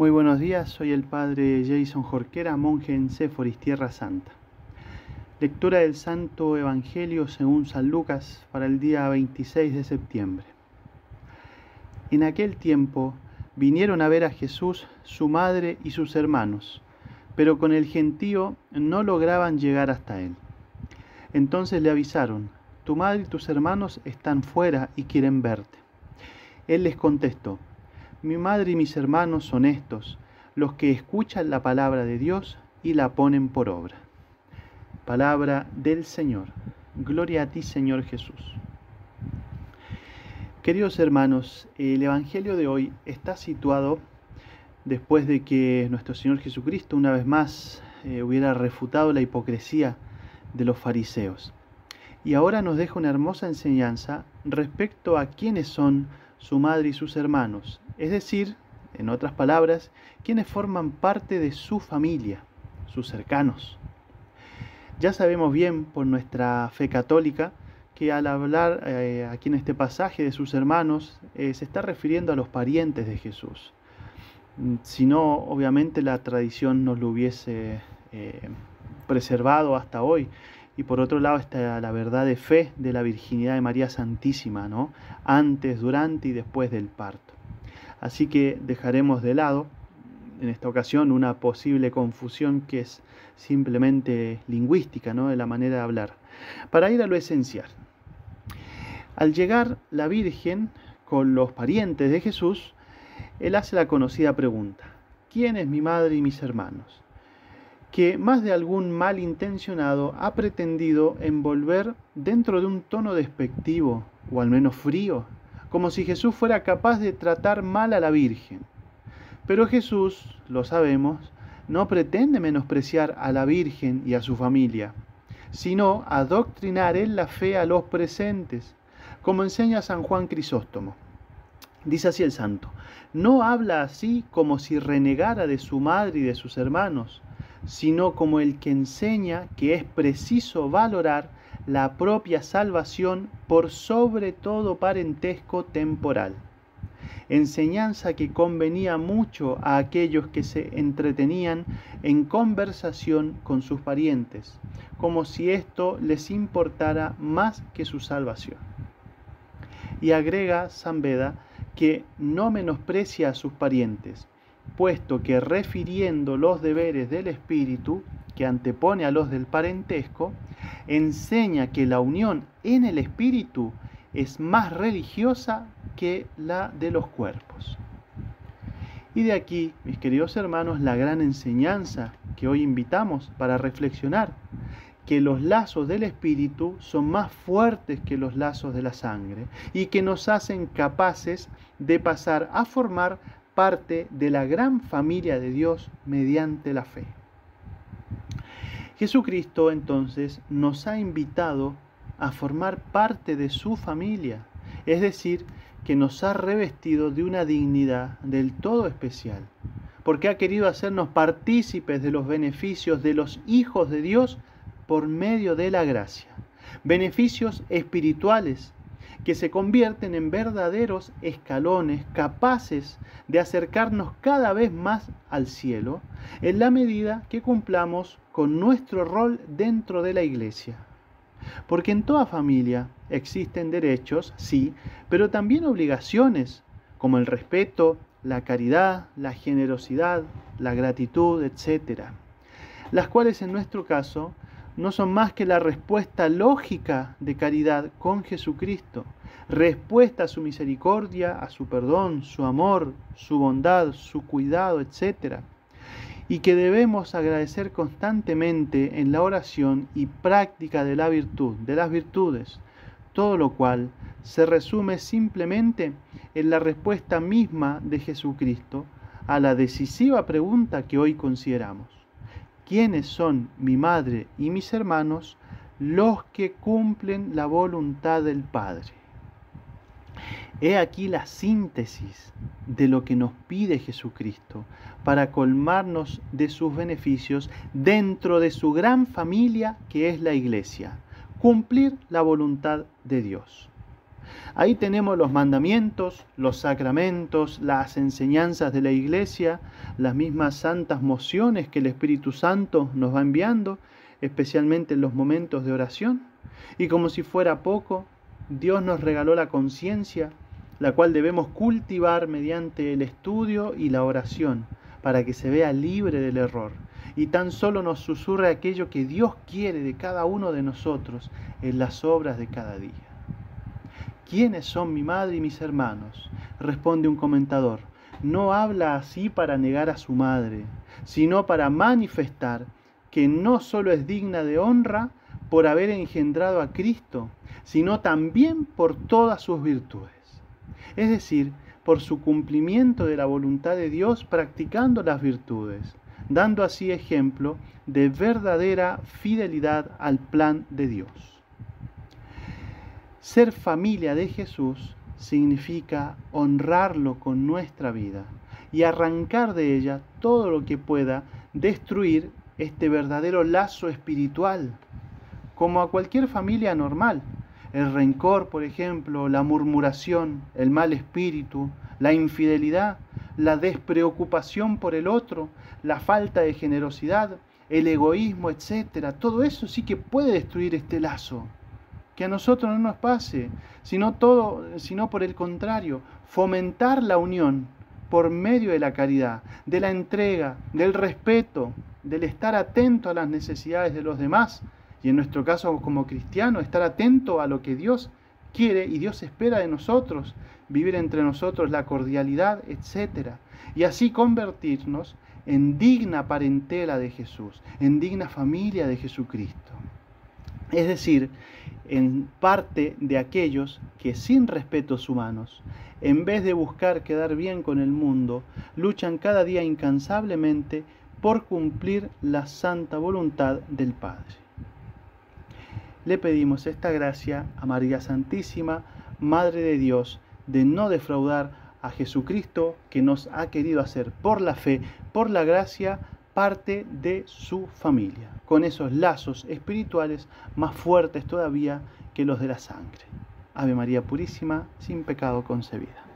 Muy buenos días, soy el padre Jason Jorquera, monje en Séforis, Tierra Santa. Lectura del Santo Evangelio según San Lucas para el día 26 de septiembre. En aquel tiempo vinieron a ver a Jesús su madre y sus hermanos, pero con el gentío no lograban llegar hasta él. Entonces le avisaron, tu madre y tus hermanos están fuera y quieren verte. Él les contestó, mi madre y mis hermanos son estos, los que escuchan la palabra de Dios y la ponen por obra. Palabra del Señor. Gloria a ti, Señor Jesús. Queridos hermanos, el Evangelio de hoy está situado después de que nuestro Señor Jesucristo una vez más eh, hubiera refutado la hipocresía de los fariseos. Y ahora nos deja una hermosa enseñanza respecto a quiénes son su madre y sus hermanos, es decir, en otras palabras, quienes forman parte de su familia, sus cercanos. Ya sabemos bien por nuestra fe católica que al hablar eh, aquí en este pasaje de sus hermanos eh, se está refiriendo a los parientes de Jesús. Mm, si no, obviamente la tradición nos lo hubiese eh, preservado hasta hoy y por otro lado está la verdad de fe de la virginidad de María Santísima, ¿no? Antes, durante y después del parto. Así que dejaremos de lado en esta ocasión una posible confusión que es simplemente lingüística, ¿no? De la manera de hablar. Para ir a lo esencial. Al llegar la Virgen con los parientes de Jesús, él hace la conocida pregunta, ¿quién es mi madre y mis hermanos? que más de algún malintencionado ha pretendido envolver dentro de un tono despectivo, o al menos frío, como si Jesús fuera capaz de tratar mal a la Virgen. Pero Jesús, lo sabemos, no pretende menospreciar a la Virgen y a su familia, sino adoctrinar en la fe a los presentes, como enseña San Juan Crisóstomo. Dice así el santo, no habla así como si renegara de su madre y de sus hermanos, sino como el que enseña que es preciso valorar la propia salvación por sobre todo parentesco temporal. Enseñanza que convenía mucho a aquellos que se entretenían en conversación con sus parientes, como si esto les importara más que su salvación. Y agrega San Beda que no menosprecia a sus parientes, puesto que refiriendo los deberes del espíritu, que antepone a los del parentesco, enseña que la unión en el espíritu es más religiosa que la de los cuerpos. Y de aquí, mis queridos hermanos, la gran enseñanza que hoy invitamos para reflexionar, que los lazos del espíritu son más fuertes que los lazos de la sangre y que nos hacen capaces de pasar a formar parte de la gran familia de Dios mediante la fe. Jesucristo entonces nos ha invitado a formar parte de su familia, es decir, que nos ha revestido de una dignidad del todo especial, porque ha querido hacernos partícipes de los beneficios de los hijos de Dios por medio de la gracia, beneficios espirituales que se convierten en verdaderos escalones capaces de acercarnos cada vez más al cielo en la medida que cumplamos con nuestro rol dentro de la iglesia. Porque en toda familia existen derechos, sí, pero también obligaciones, como el respeto, la caridad, la generosidad, la gratitud, etc. Las cuales en nuestro caso no son más que la respuesta lógica de caridad con Jesucristo, respuesta a su misericordia, a su perdón, su amor, su bondad, su cuidado, etc. Y que debemos agradecer constantemente en la oración y práctica de la virtud, de las virtudes, todo lo cual se resume simplemente en la respuesta misma de Jesucristo a la decisiva pregunta que hoy consideramos. ¿Quiénes son mi madre y mis hermanos? Los que cumplen la voluntad del Padre. He aquí la síntesis de lo que nos pide Jesucristo para colmarnos de sus beneficios dentro de su gran familia que es la iglesia. Cumplir la voluntad de Dios. Ahí tenemos los mandamientos, los sacramentos, las enseñanzas de la iglesia, las mismas santas mociones que el Espíritu Santo nos va enviando, especialmente en los momentos de oración. Y como si fuera poco, Dios nos regaló la conciencia, la cual debemos cultivar mediante el estudio y la oración, para que se vea libre del error y tan solo nos susurre aquello que Dios quiere de cada uno de nosotros en las obras de cada día. ¿Quiénes son mi madre y mis hermanos? Responde un comentador. No habla así para negar a su madre, sino para manifestar que no solo es digna de honra por haber engendrado a Cristo, sino también por todas sus virtudes. Es decir, por su cumplimiento de la voluntad de Dios practicando las virtudes, dando así ejemplo de verdadera fidelidad al plan de Dios. Ser familia de Jesús significa honrarlo con nuestra vida y arrancar de ella todo lo que pueda destruir este verdadero lazo espiritual, como a cualquier familia normal. El rencor, por ejemplo, la murmuración, el mal espíritu, la infidelidad, la despreocupación por el otro, la falta de generosidad, el egoísmo, etc. Todo eso sí que puede destruir este lazo que a nosotros no nos pase, sino todo, sino por el contrario, fomentar la unión por medio de la caridad, de la entrega, del respeto, del estar atento a las necesidades de los demás y en nuestro caso como cristiano, estar atento a lo que Dios quiere y Dios espera de nosotros, vivir entre nosotros la cordialidad, etc. Y así convertirnos en digna parentela de Jesús, en digna familia de Jesucristo. Es decir, en parte de aquellos que sin respetos humanos, en vez de buscar quedar bien con el mundo, luchan cada día incansablemente por cumplir la santa voluntad del Padre. Le pedimos esta gracia a María Santísima, Madre de Dios, de no defraudar a Jesucristo que nos ha querido hacer por la fe, por la gracia, parte de su familia, con esos lazos espirituales más fuertes todavía que los de la sangre. Ave María Purísima, sin pecado concebida.